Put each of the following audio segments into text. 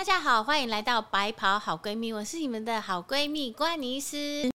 大家好，欢迎来到白袍好闺蜜，我是你们的好闺蜜关妮斯。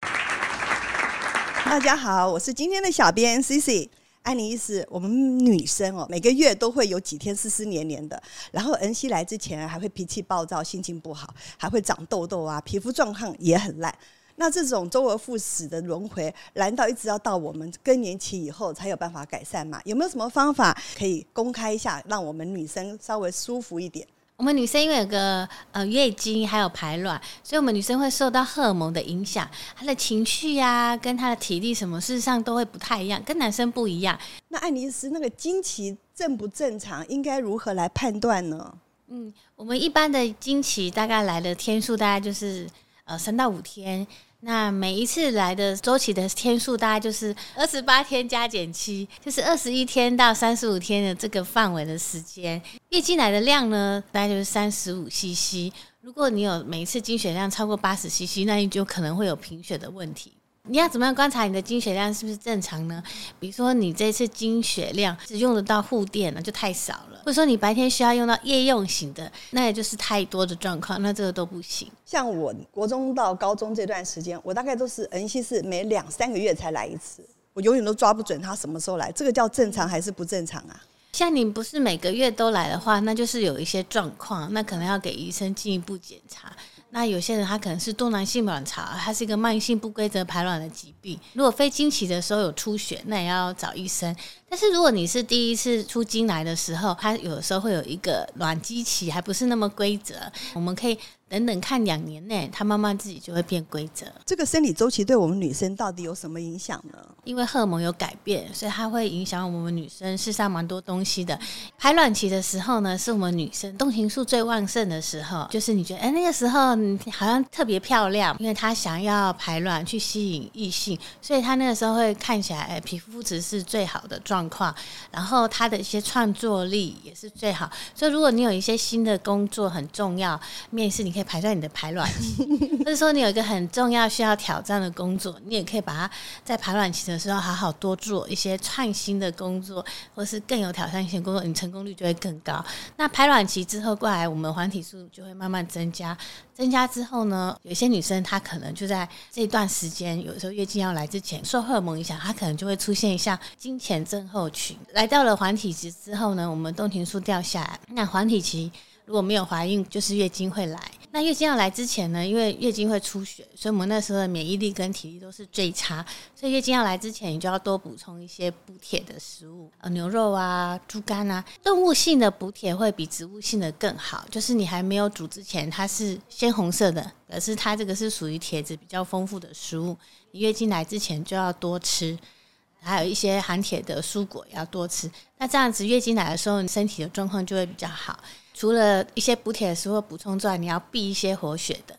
大家好，我是今天的小编 Cici。安妮医师，我们女生哦，每个月都会有几天湿湿黏黏的，然后恩熙来之前还会脾气暴躁，心情不好，还会长痘痘啊，皮肤状况也很烂。那这种周而复始的轮回，难道一直要到我们更年期以后才有办法改善吗？有没有什么方法可以公开一下，让我们女生稍微舒服一点？我们女生因为有个呃月经还有排卵，所以我们女生会受到荷尔蒙的影响，她的情绪呀，跟她的体力什么，事实上都会不太一样，跟男生不一样。那爱丽丝，那个经期正不正常，应该如何来判断呢？嗯，我们一般的经期大概来的天数大概就是呃三到五天。那每一次来的周期的天数大概就是二十八天加减七，就是二十一天到三十五天的这个范围的时间。月经来的量呢，大概就是三十五 CC。如果你有每一次经血量超过八十 CC，那你就可能会有贫血的问题。你要怎么样观察你的经血量是不是正常呢？比如说你这次经血量只用得到护垫那就太少了；或者说你白天需要用到夜用型的，那也就是太多的状况，那这个都不行。像我国中到高中这段时间，我大概都是 N C 是每两三个月才来一次，我永远都抓不准他什么时候来，这个叫正常还是不正常啊？像你不是每个月都来的话，那就是有一些状况，那可能要给医生进一步检查。那有些人他可能是多囊性卵巢，它是一个慢性不规则排卵的疾病。如果非经期的时候有出血，那也要找医生。但是如果你是第一次出经来的时候，它有的时候会有一个卵基期，还不是那么规则，我们可以。等等，看两年内，它慢慢自己就会变规则。这个生理周期对我们女生到底有什么影响呢？因为荷尔蒙有改变，所以它会影响我们女生世上蛮多东西的。排卵期的时候呢，是我们女生动情素最旺盛的时候，就是你觉得哎那个时候好像特别漂亮，因为她想要排卵去吸引异性，所以她那个时候会看起来哎皮肤质是最好的状况，然后她的一些创作力也是最好。所以如果你有一些新的工作很重要，面试你。可以排在你的排卵期，或者说你有一个很重要需要挑战的工作，你也可以把它在排卵期的时候好好多做一些创新的工作，或是更有挑战性工作，你成功率就会更高。那排卵期之后过来，我们黄体素就会慢慢增加，增加之后呢，有些女生她可能就在这段时间，有时候月经要来之前，受荷尔蒙影响，她可能就会出现像经前症候群。来到了黄体期之后呢，我们动情素掉下来，那黄体期。如果没有怀孕，就是月经会来。那月经要来之前呢，因为月经会出血，所以我们那时候的免疫力跟体力都是最差。所以月经要来之前，你就要多补充一些补铁的食物，呃，牛肉啊、猪肝啊。动物性的补铁会比植物性的更好。就是你还没有煮之前，它是鲜红色的，可是它这个是属于铁质比较丰富的食物。你月经来之前就要多吃，还有一些含铁的蔬果要多吃。那这样子月经来的时候，你身体的状况就会比较好。除了一些补铁的食物补充之外，你要避一些活血的，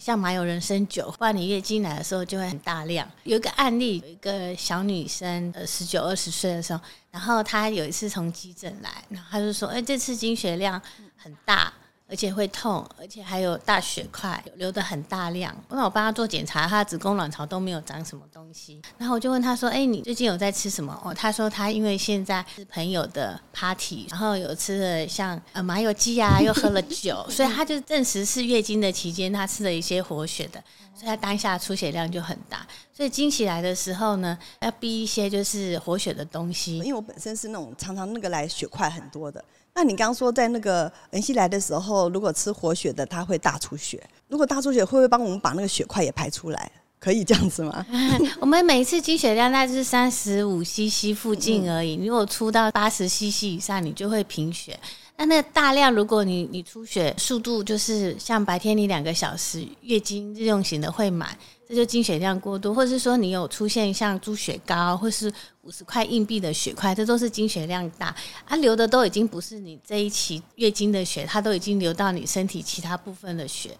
像麻油人参酒，不然你月经来的时候就会很大量。有一个案例，有一个小女生，呃，十九二十岁的时候，然后她有一次从急诊来，然后她就说：“哎，这次经血量很大。”而且会痛，而且还有大血块，流的很大量。那我帮他做检查，他的子宫卵巢都没有长什么东西。然后我就问他说：“哎，你最近有在吃什么？”哦，他说他因为现在是朋友的 party，然后有吃了像呃麻油鸡啊，又喝了酒，所以他就证实是月经的期间，他吃了一些活血的，所以他当下出血量就很大。所以经起来的时候呢，要逼一些就是活血的东西。因为我本身是那种常常那个来血块很多的。那你刚刚说在那个恩熙来的时候，如果吃活血的，它会大出血。如果大出血，会不会帮我们把那个血块也排出来？可以这样子吗？我们每一次经血量大概是三十五 CC 附近而已。如果出到八十 CC 以上，你就会贫血。那那大量，如果你你出血速度就是像白天你两个小时月经日用型的会满。这就经血量过多，或者是说你有出现像猪血糕，或是五十块硬币的血块，这都是经血量大，它流的都已经不是你这一期月经的血，它都已经流到你身体其他部分的血。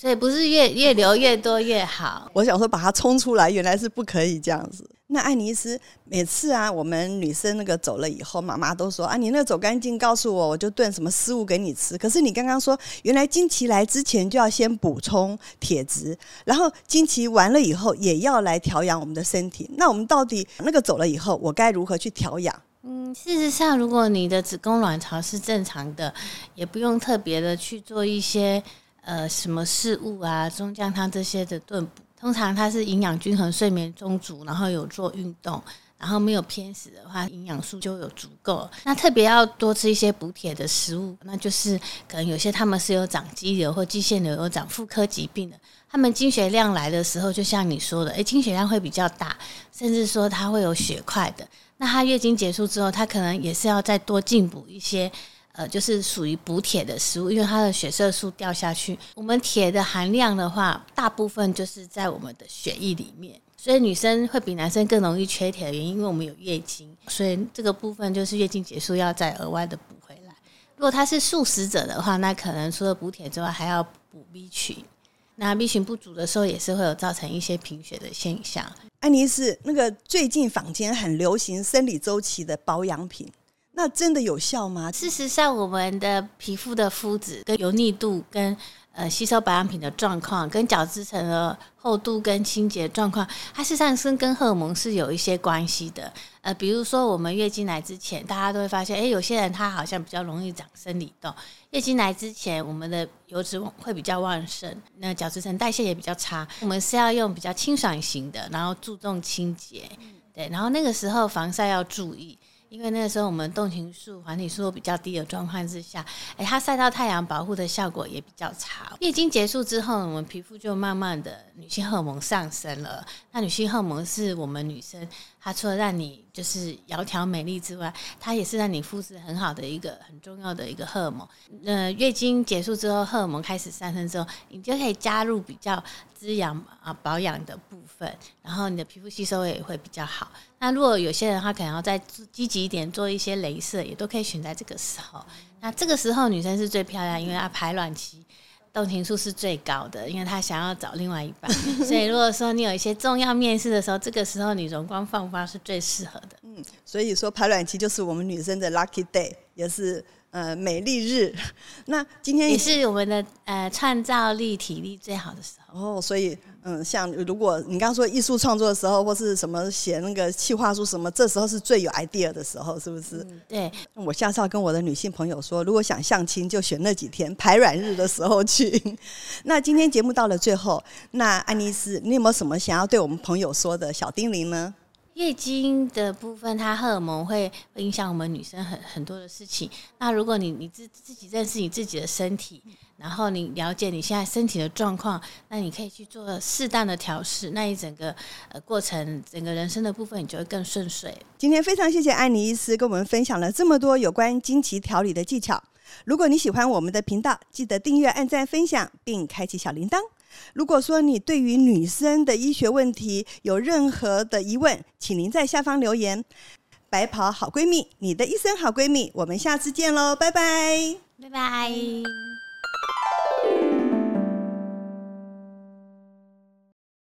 所以不是越越流越多越好。我想说把它冲出来，原来是不可以这样子。那爱尼斯每次啊，我们女生那个走了以后，妈妈都说啊，你那个走干净，告诉我，我就炖什么食物给你吃。可是你刚刚说，原来经期来之前就要先补充铁质，然后经期完了以后也要来调养我们的身体。那我们到底那个走了以后，我该如何去调养？嗯，事实上，如果你的子宫卵巢是正常的，也不用特别的去做一些呃什么事物啊，中姜汤这些的炖补。通常它是营养均衡、睡眠充足，然后有做运动，然后没有偏食的话，营养素就有足够。那特别要多吃一些补铁的食物，那就是可能有些他们是有长肌瘤或肌腺瘤、有长妇科疾病的，他们经血量来的时候，就像你说的，诶，经血量会比较大，甚至说它会有血块的。那她月经结束之后，她可能也是要再多进补一些。呃，就是属于补铁的食物，因为它的血色素掉下去。我们铁的含量的话，大部分就是在我们的血液里面，所以女生会比男生更容易缺铁的原因，因为我们有月经，所以这个部分就是月经结束要再额外的补回来。如果他是素食者的话，那可能除了补铁之外，还要补 B 群。那 B 群不足的时候，也是会有造成一些贫血的现象。安妮是那个最近坊间很流行生理周期的保养品。那真的有效吗？事实上，我们的皮肤的肤质、跟油腻度、跟呃吸收保养品的状况、跟角质层的厚度、跟清洁状况，它事实上是跟荷尔蒙是有一些关系的。呃，比如说我们月经来之前，大家都会发现，哎，有些人他好像比较容易长生理痘。月经来之前，我们的油脂会比较旺盛，那角质层代谢也比较差。我们是要用比较清爽型的，然后注重清洁，对，然后那个时候防晒要注意。因为那个时候我们动情素、黄体素比较低的状况之下，哎，它晒到太阳保护的效果也比较差。月经结束之后，我们皮肤就慢慢的女性荷尔蒙上升了。那女性荷尔蒙是我们女生，它除了让你就是窈窕美丽之外，它也是让你肤质很好的一个很重要的一个荷尔蒙。呃，月经结束之后，荷尔蒙开始上升之后，你就可以加入比较滋养啊保养的部分，然后你的皮肤吸收也会比较好。那如果有些人他可能要再积极一点做一些镭射，也都可以选在这个时候。那这个时候女生是最漂亮，因为她排卵期，动情数是最高的，因为他想要找另外一半。所以如果说你有一些重要面试的时候，这个时候你容光焕发是最适合的。嗯，所以说排卵期就是我们女生的 lucky day，也是呃美丽日。那今天也是我们的呃创造力、体力最好的时候。哦，所以。嗯，像如果你刚刚说艺术创作的时候，或是什么写那个企划书什么，这时候是最有 idea 的时候，是不是？对。我下次要跟我的女性朋友说，如果想相亲，就选那几天排卵日的时候去。那今天节目到了最后，那安妮斯，你有没有什么想要对我们朋友说的小叮咛呢？月经的部分，它荷尔蒙会影响我们女生很很多的事情。那如果你你自自己认识你自己的身体。然后你了解你现在身体的状况，那你可以去做适当的调试，那一整个呃过程，整个人生的部分，你就会更顺遂。今天非常谢谢安妮医师跟我们分享了这么多有关经期调理的技巧。如果你喜欢我们的频道，记得订阅、按赞、分享，并开启小铃铛。如果说你对于女生的医学问题有任何的疑问，请您在下方留言。白袍好闺蜜，你的一生好闺蜜，我们下次见喽，拜拜，拜拜。